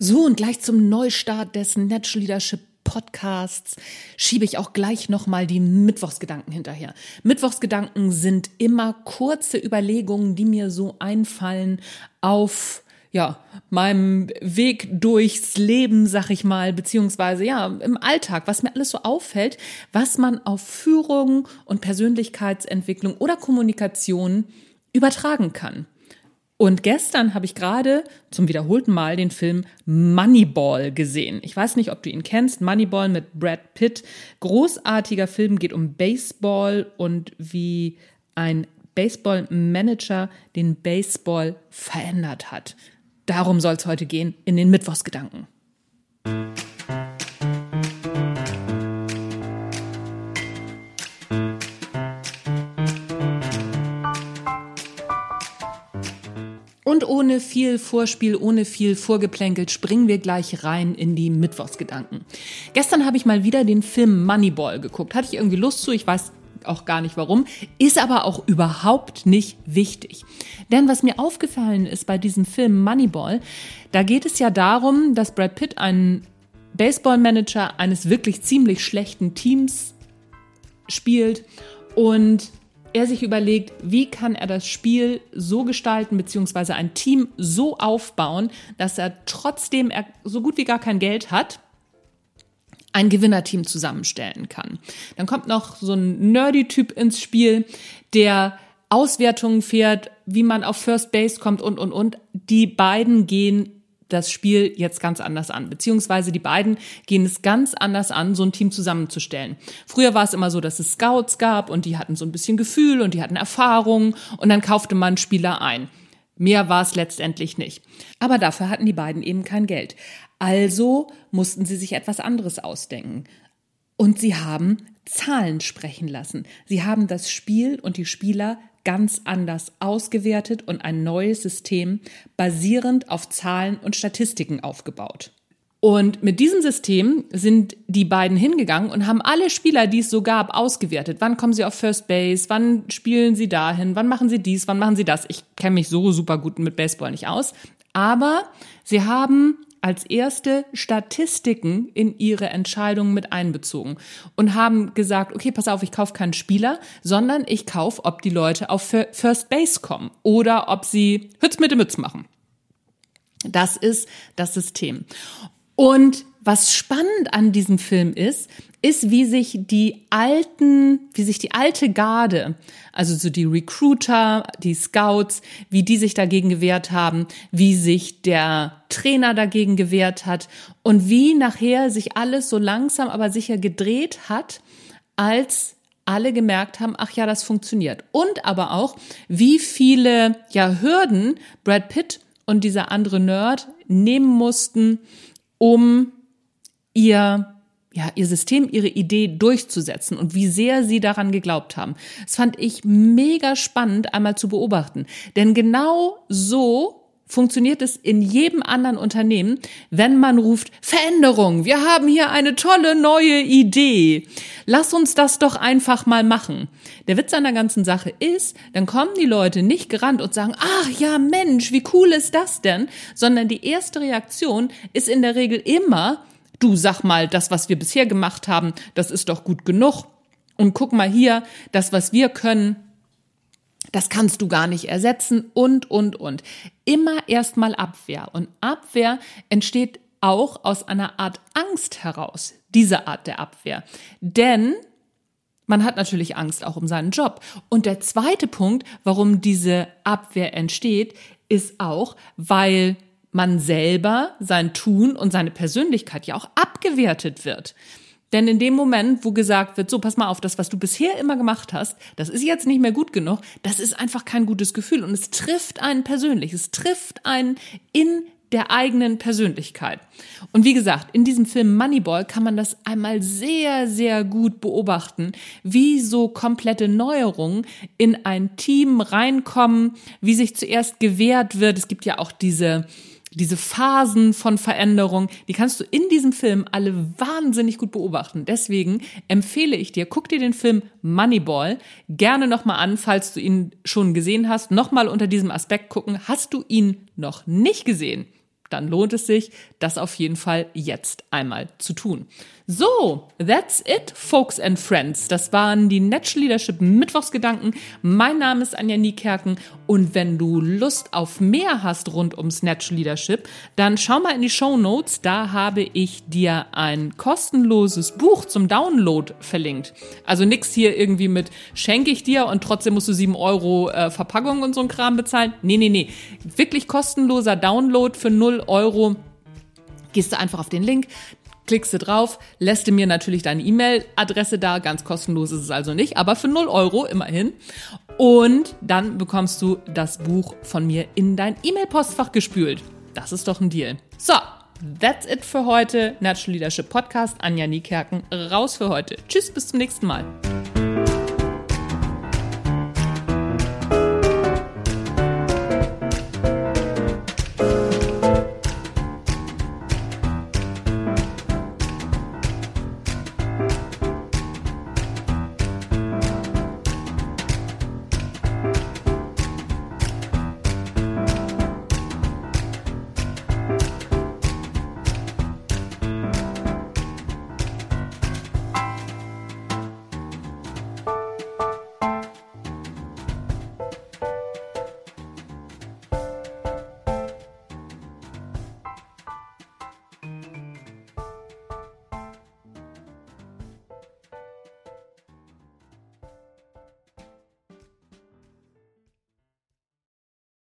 So, und gleich zum Neustart des Natural Leadership Podcasts schiebe ich auch gleich nochmal die Mittwochsgedanken hinterher. Mittwochsgedanken sind immer kurze Überlegungen, die mir so einfallen auf ja, meinem Weg durchs Leben, sag ich mal, beziehungsweise ja, im Alltag, was mir alles so auffällt, was man auf Führung und Persönlichkeitsentwicklung oder Kommunikation übertragen kann. Und gestern habe ich gerade zum wiederholten Mal den Film Moneyball gesehen. Ich weiß nicht, ob du ihn kennst. Moneyball mit Brad Pitt. Großartiger Film geht um Baseball und wie ein Baseball-Manager den Baseball verändert hat. Darum soll es heute gehen in den Mittwochsgedanken. Und ohne viel Vorspiel, ohne viel Vorgeplänkelt springen wir gleich rein in die Mittwochsgedanken. Gestern habe ich mal wieder den Film Moneyball geguckt. Hatte ich irgendwie Lust zu, ich weiß auch gar nicht warum, ist aber auch überhaupt nicht wichtig. Denn was mir aufgefallen ist bei diesem Film Moneyball, da geht es ja darum, dass Brad Pitt einen Baseballmanager eines wirklich ziemlich schlechten Teams spielt und er sich überlegt, wie kann er das Spiel so gestalten, beziehungsweise ein Team so aufbauen, dass er trotzdem er so gut wie gar kein Geld hat, ein Gewinnerteam zusammenstellen kann. Dann kommt noch so ein Nerdy-Typ ins Spiel, der Auswertungen fährt, wie man auf First Base kommt und, und, und. Die beiden gehen das Spiel jetzt ganz anders an. Beziehungsweise die beiden gehen es ganz anders an, so ein Team zusammenzustellen. Früher war es immer so, dass es Scouts gab und die hatten so ein bisschen Gefühl und die hatten Erfahrung und dann kaufte man Spieler ein. Mehr war es letztendlich nicht. Aber dafür hatten die beiden eben kein Geld. Also mussten sie sich etwas anderes ausdenken. Und sie haben Zahlen sprechen lassen. Sie haben das Spiel und die Spieler ganz anders ausgewertet und ein neues System basierend auf Zahlen und Statistiken aufgebaut. Und mit diesem System sind die beiden hingegangen und haben alle Spieler, die es so gab, ausgewertet. Wann kommen sie auf First Base? Wann spielen sie dahin? Wann machen sie dies? Wann machen sie das? Ich kenne mich so super gut mit Baseball nicht aus. Aber sie haben als erste Statistiken in ihre Entscheidungen mit einbezogen und haben gesagt, okay, pass auf, ich kaufe keinen Spieler, sondern ich kaufe, ob die Leute auf First Base kommen oder ob sie Hütz mit dem Mütz machen. Das ist das System. Und was spannend an diesem Film ist, ist, wie sich die alten, wie sich die alte Garde, also so die Recruiter, die Scouts, wie die sich dagegen gewehrt haben, wie sich der Trainer dagegen gewehrt hat und wie nachher sich alles so langsam aber sicher gedreht hat, als alle gemerkt haben, ach ja, das funktioniert. Und aber auch, wie viele ja Hürden Brad Pitt und dieser andere Nerd nehmen mussten, um ihr ja, ihr System, ihre Idee durchzusetzen und wie sehr sie daran geglaubt haben. Das fand ich mega spannend einmal zu beobachten. Denn genau so funktioniert es in jedem anderen Unternehmen, wenn man ruft, Veränderung, wir haben hier eine tolle neue Idee. Lass uns das doch einfach mal machen. Der Witz an der ganzen Sache ist, dann kommen die Leute nicht gerannt und sagen, ach ja Mensch, wie cool ist das denn? Sondern die erste Reaktion ist in der Regel immer, du sag mal, das, was wir bisher gemacht haben, das ist doch gut genug. Und guck mal hier, das, was wir können, das kannst du gar nicht ersetzen und, und, und. Immer erstmal Abwehr. Und Abwehr entsteht auch aus einer Art Angst heraus, diese Art der Abwehr. Denn man hat natürlich Angst auch um seinen Job. Und der zweite Punkt, warum diese Abwehr entsteht, ist auch, weil man selber, sein Tun und seine Persönlichkeit ja auch abgewertet wird. Denn in dem Moment, wo gesagt wird, so, pass mal auf, das, was du bisher immer gemacht hast, das ist jetzt nicht mehr gut genug, das ist einfach kein gutes Gefühl und es trifft einen persönlich, es trifft einen in der eigenen Persönlichkeit. Und wie gesagt, in diesem Film Moneyball kann man das einmal sehr, sehr gut beobachten, wie so komplette Neuerungen in ein Team reinkommen, wie sich zuerst gewährt wird. Es gibt ja auch diese, diese Phasen von Veränderung, die kannst du in diesem Film alle wahnsinnig gut beobachten. Deswegen empfehle ich dir, guck dir den Film Moneyball gerne nochmal an, falls du ihn schon gesehen hast. Nochmal unter diesem Aspekt gucken. Hast du ihn noch nicht gesehen? dann lohnt es sich, das auf jeden Fall jetzt einmal zu tun. So, that's it, folks and friends. Das waren die Natural Leadership Mittwochsgedanken. Mein Name ist Anja Niekerken und wenn du Lust auf mehr hast rund ums Natural Leadership, dann schau mal in die Show Notes. Da habe ich dir ein kostenloses Buch zum Download verlinkt. Also nix hier irgendwie mit schenke ich dir und trotzdem musst du sieben Euro äh, Verpackung und so ein Kram bezahlen. Nee, nee, nee. Wirklich kostenloser Download für null Euro gehst du einfach auf den Link, klickst du drauf, lässt du mir natürlich deine E-Mail-Adresse da, ganz kostenlos ist es also nicht, aber für 0 Euro immerhin. Und dann bekommst du das Buch von mir in dein E-Mail-Postfach gespült. Das ist doch ein Deal. So, that's it für heute. Natural Leadership Podcast. Anja Niekerken, raus für heute. Tschüss, bis zum nächsten Mal.